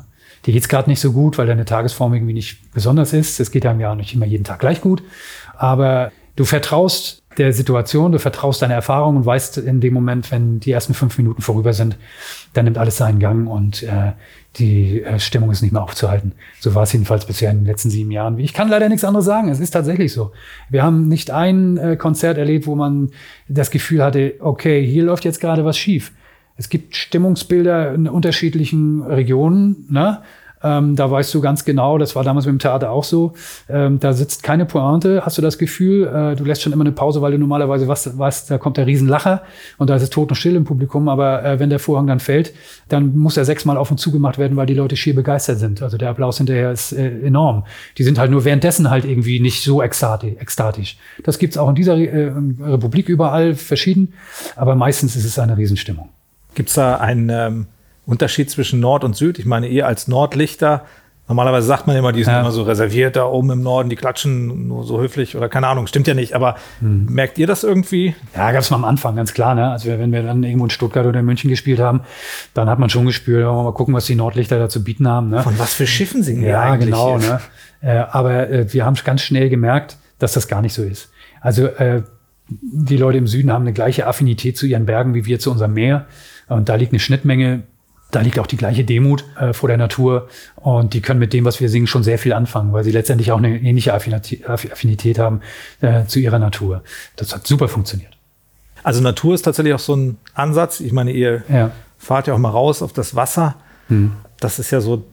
Dir geht's gerade nicht so gut, weil deine Tagesform irgendwie nicht besonders ist. Es geht einem ja nicht immer jeden Tag gleich gut. Aber du vertraust der Situation, du vertraust deiner Erfahrung und weißt in dem Moment, wenn die ersten fünf Minuten vorüber sind, dann nimmt alles seinen Gang und äh, die äh, Stimmung ist nicht mehr aufzuhalten. So war es jedenfalls bisher in den letzten sieben Jahren. Ich kann leider nichts anderes sagen. Es ist tatsächlich so. Wir haben nicht ein äh, Konzert erlebt, wo man das Gefühl hatte, okay, hier läuft jetzt gerade was schief. Es gibt Stimmungsbilder in unterschiedlichen Regionen. Ne? Ähm, da weißt du ganz genau, das war damals mit dem Theater auch so, ähm, da sitzt keine Pointe, hast du das Gefühl, äh, du lässt schon immer eine Pause, weil du normalerweise weißt, weißt da kommt der Riesenlacher und da ist es tot und still im Publikum, aber äh, wenn der Vorhang dann fällt, dann muss er sechsmal auf und zu gemacht werden, weil die Leute schier begeistert sind. Also der Applaus hinterher ist äh, enorm. Die sind halt nur währenddessen halt irgendwie nicht so ekstatisch. Das gibt's auch in dieser äh, Republik überall verschieden, aber meistens ist es eine Riesenstimmung. Gibt's da ein ähm Unterschied zwischen Nord und Süd? Ich meine, ihr als Nordlichter, normalerweise sagt man immer, die sind ja. immer so reserviert da oben im Norden, die klatschen nur so höflich oder keine Ahnung, stimmt ja nicht, aber hm. merkt ihr das irgendwie? Ja, gab es mal am Anfang, ganz klar. Ne? Also wenn wir dann irgendwo in Stuttgart oder in München gespielt haben, dann hat man schon gespürt, mal gucken, was die Nordlichter da zu bieten haben. Ne? Von was für Schiffen singen ja, eigentlich? Ja, genau. Ne? Äh, aber äh, wir haben ganz schnell gemerkt, dass das gar nicht so ist. Also äh, die Leute im Süden haben eine gleiche Affinität zu ihren Bergen wie wir zu unserem Meer. Und da liegt eine Schnittmenge. Da liegt auch die gleiche Demut äh, vor der Natur. Und die können mit dem, was wir singen, schon sehr viel anfangen, weil sie letztendlich auch eine ähnliche Affinität, haben äh, zu ihrer Natur. Das hat super funktioniert. Also Natur ist tatsächlich auch so ein Ansatz. Ich meine, ihr ja. fahrt ja auch mal raus auf das Wasser. Hm. Das ist ja so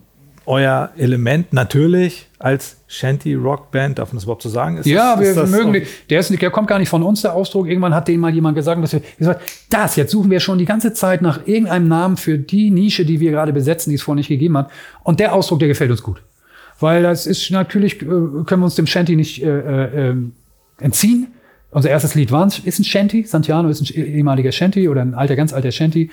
euer Element natürlich als Shanty-Rock-Band, darf man das überhaupt so sagen? Ist ja, das, wir, wir mögen, den, der, ist, der kommt gar nicht von uns, der Ausdruck. Irgendwann hat den mal jemand gesagt, dass wir gesagt, das, jetzt suchen wir schon die ganze Zeit nach irgendeinem Namen für die Nische, die wir gerade besetzen, die es vorher nicht gegeben hat. Und der Ausdruck, der gefällt uns gut. Weil das ist natürlich, äh, können wir uns dem Shanty nicht äh, äh, entziehen. Unser erstes Lied war, ist ein Shanty. Santiano ist ein ehemaliger Shanty oder ein alter, ganz alter Shanty.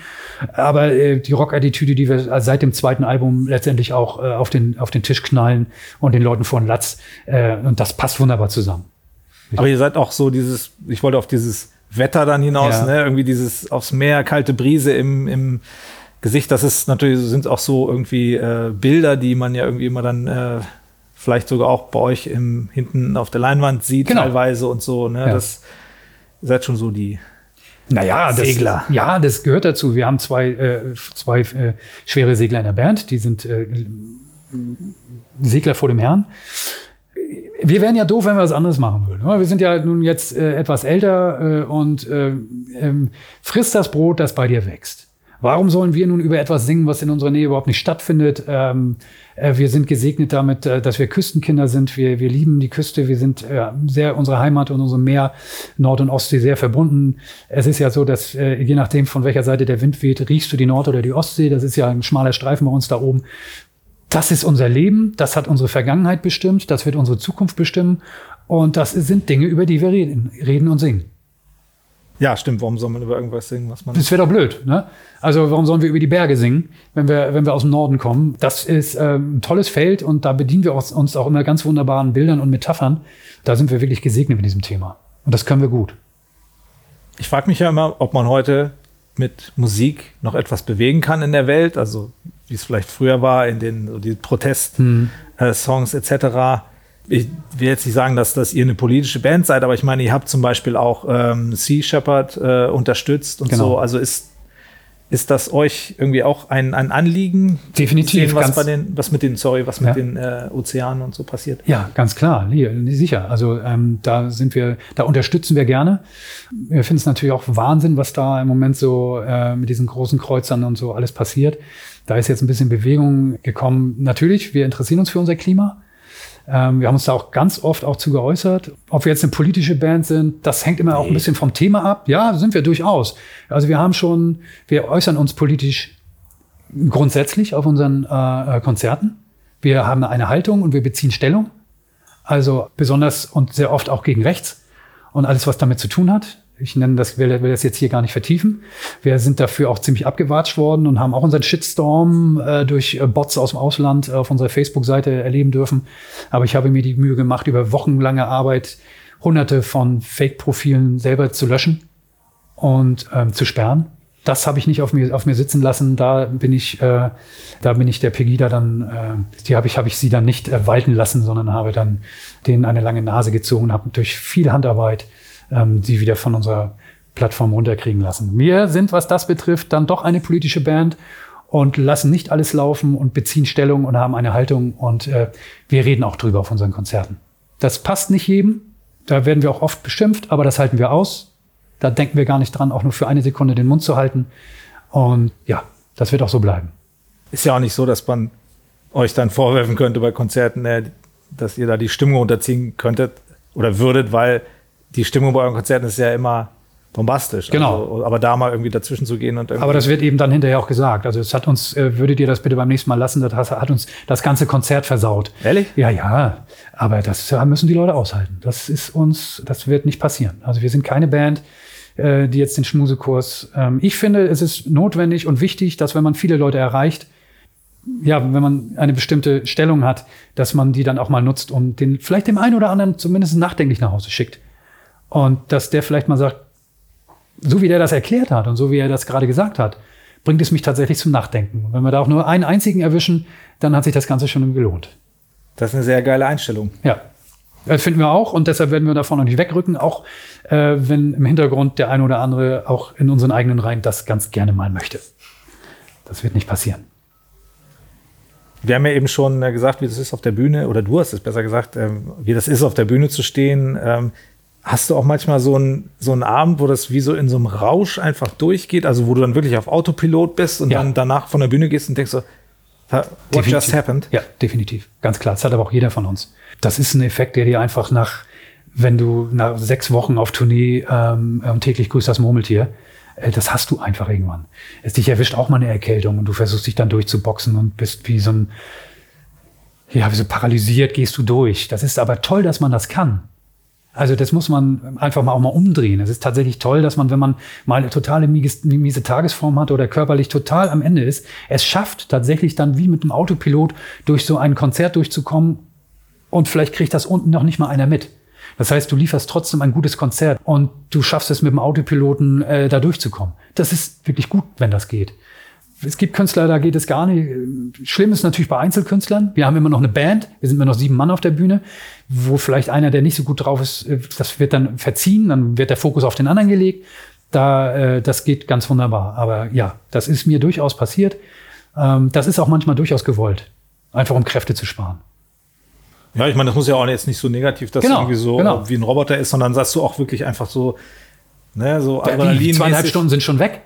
Aber äh, die Rock-Attitüde, die wir seit dem zweiten Album letztendlich auch äh, auf, den, auf den Tisch knallen und den Leuten vor den Latz. Äh, und das passt wunderbar zusammen. Aber ihr seid auch so dieses, ich wollte auf dieses Wetter dann hinaus, ja. ne? irgendwie dieses aufs Meer, kalte Brise im, im Gesicht. Das ist natürlich, sind auch so irgendwie äh, Bilder, die man ja irgendwie immer dann äh, vielleicht sogar auch bei euch im, hinten auf der Leinwand sieht, genau. teilweise und so. Ne? Ja. Das ihr seid schon so die naja, Segler. Das, ja, das gehört dazu. Wir haben zwei, äh, zwei äh, schwere Segler in der Band, die sind äh, Segler vor dem Herrn. Wir wären ja doof, wenn wir was anderes machen würden. Wir sind ja nun jetzt äh, etwas älter äh, und äh, ähm, frisst das Brot, das bei dir wächst. Warum sollen wir nun über etwas singen, was in unserer Nähe überhaupt nicht stattfindet? Ähm, äh, wir sind gesegnet damit, äh, dass wir Küstenkinder sind. Wir, wir lieben die Küste. Wir sind äh, sehr unsere Heimat und unserem Meer Nord- und Ostsee sehr verbunden. Es ist ja so, dass äh, je nachdem, von welcher Seite der Wind weht, riechst du die Nord- oder die Ostsee. Das ist ja ein schmaler Streifen bei uns da oben. Das ist unser Leben. Das hat unsere Vergangenheit bestimmt. Das wird unsere Zukunft bestimmen. Und das sind Dinge, über die wir reden, reden und singen. Ja, stimmt. Warum soll man über irgendwas singen, was man. Das wäre doch blöd, ne? Also, warum sollen wir über die Berge singen, wenn wir, wenn wir aus dem Norden kommen? Das ist ähm, ein tolles Feld und da bedienen wir uns auch immer ganz wunderbaren Bildern und Metaphern. Da sind wir wirklich gesegnet mit diesem Thema. Und das können wir gut. Ich frage mich ja immer, ob man heute mit Musik noch etwas bewegen kann in der Welt. Also, wie es vielleicht früher war, in den so die Protest-Songs hm. äh, etc ich will jetzt nicht sagen, dass, dass ihr eine politische Band seid, aber ich meine, ihr habt zum Beispiel auch ähm, Sea Shepherd äh, unterstützt und genau. so. Also ist, ist das euch irgendwie auch ein, ein Anliegen? Definitiv. Sehen, was, bei den, was mit den, sorry, was mit ja. den äh, Ozeanen und so passiert? Ja, ganz klar, sicher. Also ähm, da sind wir, da unterstützen wir gerne. Wir finden es natürlich auch Wahnsinn, was da im Moment so äh, mit diesen großen Kreuzern und so alles passiert. Da ist jetzt ein bisschen Bewegung gekommen. Natürlich, wir interessieren uns für unser Klima. Ähm, wir haben uns da auch ganz oft auch zu geäußert. Ob wir jetzt eine politische Band sind, das hängt immer nee. auch ein bisschen vom Thema ab. Ja, sind wir durchaus. Also wir haben schon, wir äußern uns politisch grundsätzlich auf unseren äh, äh Konzerten. Wir haben eine Haltung und wir beziehen Stellung. Also besonders und sehr oft auch gegen rechts und alles, was damit zu tun hat. Ich nenne das, will, will das jetzt hier gar nicht vertiefen. Wir sind dafür auch ziemlich abgewatscht worden und haben auch unseren Shitstorm äh, durch äh, Bots aus dem Ausland auf unserer Facebook-Seite erleben dürfen. Aber ich habe mir die Mühe gemacht, über wochenlange Arbeit hunderte von Fake-Profilen selber zu löschen und ähm, zu sperren. Das habe ich nicht auf mir, auf mir sitzen lassen. Da bin ich, äh, da bin ich der Pegida dann, äh, die habe ich, habe ich sie dann nicht äh, walten lassen, sondern habe dann denen eine lange Nase gezogen, habe durch viel Handarbeit ähm, die wieder von unserer Plattform runterkriegen lassen. Wir sind, was das betrifft, dann doch eine politische Band und lassen nicht alles laufen und beziehen Stellung und haben eine Haltung und äh, wir reden auch drüber auf unseren Konzerten. Das passt nicht jedem, da werden wir auch oft beschimpft, aber das halten wir aus. Da denken wir gar nicht dran, auch nur für eine Sekunde den Mund zu halten. Und ja, das wird auch so bleiben. Ist ja auch nicht so, dass man euch dann vorwerfen könnte bei Konzerten, äh, dass ihr da die Stimmung unterziehen könntet oder würdet, weil die Stimmung bei euren Konzerten ist ja immer bombastisch. Genau. Also, aber da mal irgendwie dazwischen zu gehen und Aber das wird eben dann hinterher auch gesagt. Also es hat uns, äh, würdet ihr das bitte beim nächsten Mal lassen, das hat uns das ganze Konzert versaut. Ehrlich? Ja, ja. Aber das müssen die Leute aushalten. Das ist uns, das wird nicht passieren. Also wir sind keine Band, äh, die jetzt den Schmusekurs. Ähm, ich finde, es ist notwendig und wichtig, dass wenn man viele Leute erreicht, ja, wenn man eine bestimmte Stellung hat, dass man die dann auch mal nutzt und den vielleicht dem einen oder anderen zumindest nachdenklich nach Hause schickt. Und dass der vielleicht mal sagt, so wie der das erklärt hat und so wie er das gerade gesagt hat, bringt es mich tatsächlich zum Nachdenken. Wenn wir da auch nur einen einzigen erwischen, dann hat sich das Ganze schon gelohnt. Das ist eine sehr geile Einstellung. Ja. Das finden wir auch und deshalb werden wir davon noch nicht wegrücken, auch äh, wenn im Hintergrund der eine oder andere auch in unseren eigenen Reihen das ganz gerne mal möchte. Das wird nicht passieren. Wir haben ja eben schon äh, gesagt, wie das ist auf der Bühne, oder du hast es besser gesagt, ähm, wie das ist auf der Bühne zu stehen. Hast du auch manchmal so einen, so einen Abend, wo das wie so in so einem Rausch einfach durchgeht, also wo du dann wirklich auf Autopilot bist und ja. dann danach von der Bühne gehst und denkst so, what definitiv. just happened? Ja, definitiv. Ganz klar. Das hat aber auch jeder von uns. Das ist ein Effekt, der dir einfach nach, wenn du nach sechs Wochen auf Tournee ähm, täglich grüßt das Murmeltier, äh, das hast du einfach irgendwann. Es dich erwischt auch mal eine Erkältung und du versuchst dich dann durchzuboxen und bist wie so ein, ja, wie so paralysiert gehst du durch. Das ist aber toll, dass man das kann. Also das muss man einfach mal auch mal umdrehen. Es ist tatsächlich toll, dass man, wenn man mal eine totale miese Tagesform hat oder körperlich total am Ende ist, es schafft tatsächlich dann wie mit einem Autopilot durch so ein Konzert durchzukommen und vielleicht kriegt das unten noch nicht mal einer mit. Das heißt, du lieferst trotzdem ein gutes Konzert und du schaffst es mit dem Autopiloten äh, da durchzukommen. Das ist wirklich gut, wenn das geht. Es gibt Künstler, da geht es gar nicht. Schlimm ist natürlich bei Einzelkünstlern. Wir haben immer noch eine Band. Wir sind immer noch sieben Mann auf der Bühne, wo vielleicht einer, der nicht so gut drauf ist, äh, das wird dann verziehen. Dann wird der Fokus auf den anderen gelegt. Da, äh, das geht ganz wunderbar. Aber ja, das ist mir durchaus passiert. Ähm, das ist auch manchmal durchaus gewollt. Einfach um Kräfte zu sparen. Ja, ich meine, das muss ja auch jetzt nicht so negativ, dass genau, irgendwie so genau. wie ein Roboter ist, sondern sagst du auch wirklich einfach so, ne, so Adrenalin. Zweieinhalb Stunden sind schon weg.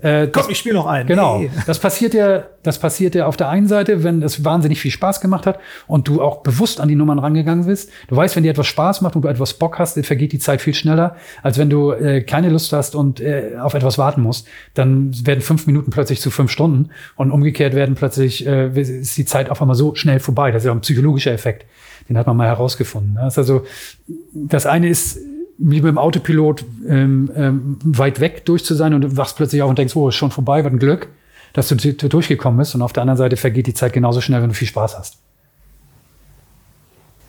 Äh, Komm, ich spiele noch einen. Genau. Nee. Das passiert ja, das passiert ja auf der einen Seite, wenn es wahnsinnig viel Spaß gemacht hat und du auch bewusst an die Nummern rangegangen bist. Du weißt, wenn dir etwas Spaß macht und du etwas Bock hast, dann vergeht die Zeit viel schneller, als wenn du äh, keine Lust hast und äh, auf etwas warten musst. Dann werden fünf Minuten plötzlich zu fünf Stunden und umgekehrt werden plötzlich äh, ist die Zeit auf einmal so schnell vorbei. Das ist ja ein psychologischer Effekt. Den hat man mal herausgefunden. Das ist also das eine ist wie beim Autopilot ähm, ähm, weit weg durch zu sein und du wachst plötzlich auf und denkst, oh, ist schon vorbei, was ein Glück, dass du durchgekommen bist. Und auf der anderen Seite vergeht die Zeit genauso schnell, wenn du viel Spaß hast.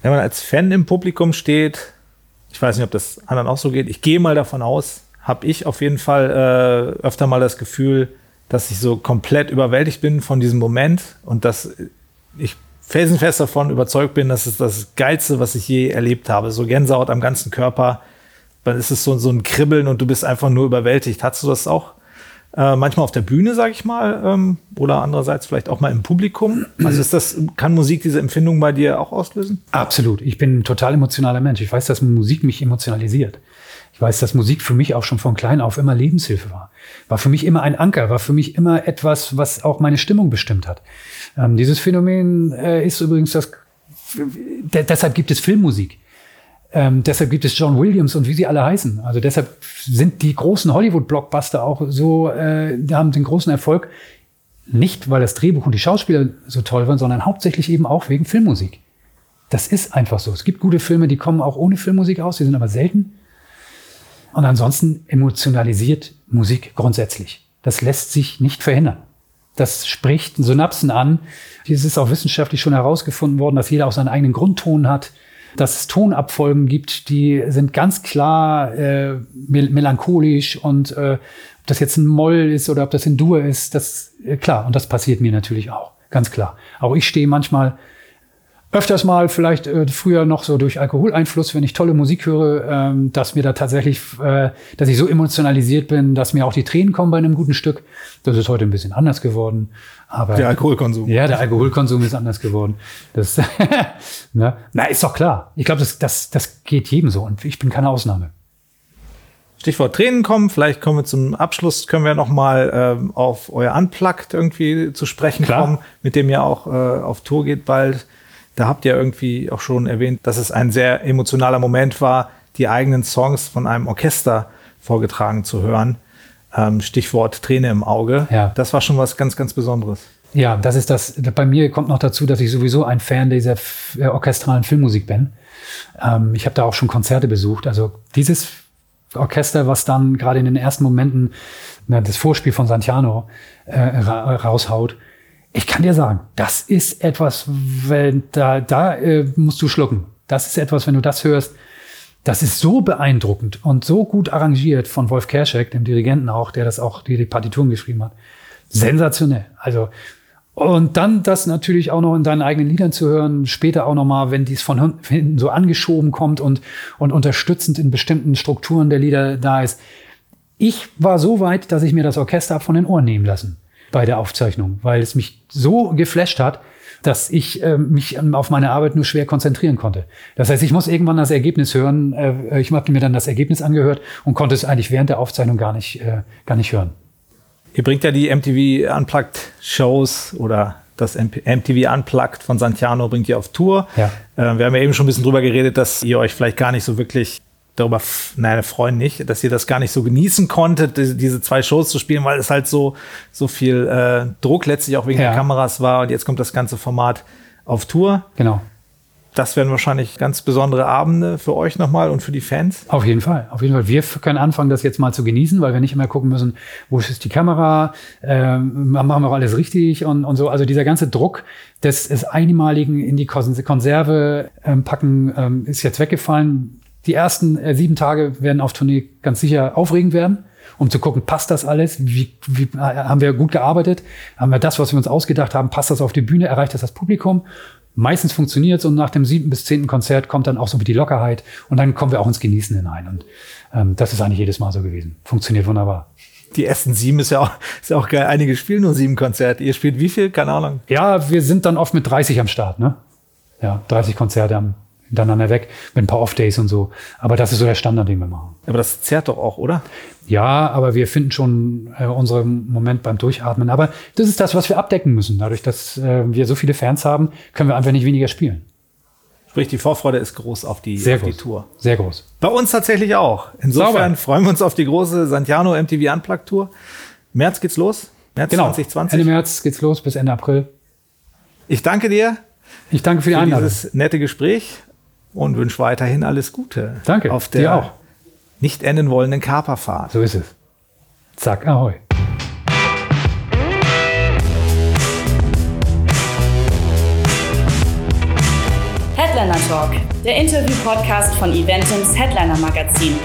Wenn man als Fan im Publikum steht, ich weiß nicht, ob das anderen auch so geht, ich gehe mal davon aus, habe ich auf jeden Fall äh, öfter mal das Gefühl, dass ich so komplett überwältigt bin von diesem Moment und dass ich felsenfest davon überzeugt bin, dass es das Geilste, was ich je erlebt habe. So Gänsehaut am ganzen Körper, dann ist es so, so ein Kribbeln und du bist einfach nur überwältigt. Hast du das auch äh, manchmal auf der Bühne, sag ich mal, ähm, oder andererseits vielleicht auch mal im Publikum? Also ist das, kann Musik diese Empfindung bei dir auch auslösen? Absolut. Ich bin ein total emotionaler Mensch. Ich weiß, dass Musik mich emotionalisiert. Ich weiß, dass Musik für mich auch schon von klein auf immer Lebenshilfe war. War für mich immer ein Anker, war für mich immer etwas, was auch meine Stimmung bestimmt hat. Ähm, dieses Phänomen äh, ist übrigens das, deshalb gibt es Filmmusik. Ähm, deshalb gibt es John Williams und wie sie alle heißen. Also deshalb sind die großen Hollywood-Blockbuster auch so, äh, haben den großen Erfolg. Nicht, weil das Drehbuch und die Schauspieler so toll waren, sondern hauptsächlich eben auch wegen Filmmusik. Das ist einfach so. Es gibt gute Filme, die kommen auch ohne Filmmusik aus, die sind aber selten. Und ansonsten emotionalisiert Musik grundsätzlich. Das lässt sich nicht verhindern. Das spricht Synapsen an. Es ist auch wissenschaftlich schon herausgefunden worden, dass jeder auch seinen eigenen Grundton hat dass es Tonabfolgen gibt, die sind ganz klar äh, mel melancholisch und äh, ob das jetzt ein Moll ist oder ob das ein Dur ist, das äh, klar und das passiert mir natürlich auch, ganz klar. Auch ich stehe manchmal öfters mal vielleicht äh, früher noch so durch Alkoholeinfluss, wenn ich tolle Musik höre, ähm, dass mir da tatsächlich, äh, dass ich so emotionalisiert bin, dass mir auch die Tränen kommen bei einem guten Stück. Das ist heute ein bisschen anders geworden. Aber der Alkoholkonsum. Ja, der Alkoholkonsum ist anders geworden. Das, ne? Na, ist doch klar. Ich glaube, das, das, das geht jedem so und ich bin keine Ausnahme. Stichwort Tränen kommen. Vielleicht kommen wir zum Abschluss, können wir noch mal ähm, auf euer Unplugged irgendwie zu sprechen Klar. kommen, mit dem ihr auch äh, auf Tour geht bald. Da habt ihr irgendwie auch schon erwähnt, dass es ein sehr emotionaler Moment war, die eigenen Songs von einem Orchester vorgetragen zu hören. Ähm, Stichwort Träne im Auge. Ja. Das war schon was ganz, ganz Besonderes. Ja, das ist das. Bei mir kommt noch dazu, dass ich sowieso ein Fan dieser äh, orchestralen Filmmusik bin. Ähm, ich habe da auch schon Konzerte besucht. Also dieses Orchester, was dann gerade in den ersten Momenten na, das Vorspiel von Santiano äh, ra raushaut, ich kann dir sagen, das ist etwas, wenn da, da äh, musst du schlucken. Das ist etwas, wenn du das hörst, das ist so beeindruckend und so gut arrangiert von Wolf Kerschek, dem Dirigenten auch, der das auch, die, die Partituren geschrieben hat. Sensationell. Also, Und dann das natürlich auch noch in deinen eigenen Liedern zu hören, später auch noch mal, wenn dies von hinten so angeschoben kommt und, und unterstützend in bestimmten Strukturen der Lieder da ist. Ich war so weit, dass ich mir das Orchester von den Ohren nehmen lassen bei der Aufzeichnung, weil es mich so geflasht hat, dass ich äh, mich ähm, auf meine Arbeit nur schwer konzentrieren konnte. Das heißt, ich muss irgendwann das Ergebnis hören. Äh, ich habe mir dann das Ergebnis angehört und konnte es eigentlich während der Aufzeichnung gar nicht, äh, gar nicht hören. Ihr bringt ja die MTV Unplugged Shows oder das MTV Unplugged von Santiano bringt ihr auf Tour. Ja. Äh, wir haben ja eben schon ein bisschen drüber geredet, dass ihr euch vielleicht gar nicht so wirklich darüber, nein, freuen nicht, dass ihr das gar nicht so genießen konntet, diese zwei Shows zu spielen, weil es halt so, so viel äh, Druck letztlich auch wegen ja. der Kameras war und jetzt kommt das ganze Format auf Tour. Genau das werden wahrscheinlich ganz besondere Abende für euch nochmal und für die Fans. Auf jeden Fall, auf jeden Fall. Wir können anfangen, das jetzt mal zu genießen, weil wir nicht immer gucken müssen, wo ist die Kamera, ähm, machen wir auch alles richtig und, und so. Also dieser ganze Druck des, des Einmaligen in die Konserve ähm, packen ähm, ist jetzt weggefallen. Die ersten äh, sieben Tage werden auf Tournee ganz sicher aufregend werden um zu gucken, passt das alles? Wie, wie äh, haben wir gut gearbeitet? Haben wir das, was wir uns ausgedacht haben, passt das auf die Bühne? Erreicht das das Publikum? meistens funktioniert es und nach dem siebten bis zehnten Konzert kommt dann auch so wie die Lockerheit und dann kommen wir auch ins Genießen hinein. Und ähm, das ist eigentlich jedes Mal so gewesen. Funktioniert wunderbar. Die ersten sieben ist ja auch, ist ja auch geil. Einige spielen nur sieben Konzerte. Ihr spielt wie viel? Keine Ahnung. Ja, wir sind dann oft mit 30 am Start, ne? Ja, 30 Konzerte am, hintereinander weg mit ein paar Off-Days und so. Aber das ist so der Standard, den wir machen. Aber das zerrt doch auch, oder? Ja, aber wir finden schon äh, unseren Moment beim Durchatmen. Aber das ist das, was wir abdecken müssen. Dadurch, dass äh, wir so viele Fans haben, können wir einfach nicht weniger spielen. Sprich, die Vorfreude ist groß auf die, Sehr auf groß. die Tour. Sehr groß. Bei uns tatsächlich auch. Insofern Sauber. freuen wir uns auf die große Santiano MTV Unplugged Tour. März geht's los. März genau. 2020. Ende März geht's los bis Ende April. Ich danke dir. Ich danke für die Einladung. Dieses nette Gespräch und wünsche weiterhin alles Gute. Danke. Auf der dir auch. nicht enden wollenden Kaperfahrt. So ist es. Zack, ahoi. Headliner Talk, der Interview-Podcast von Eventums Headliner Magazin.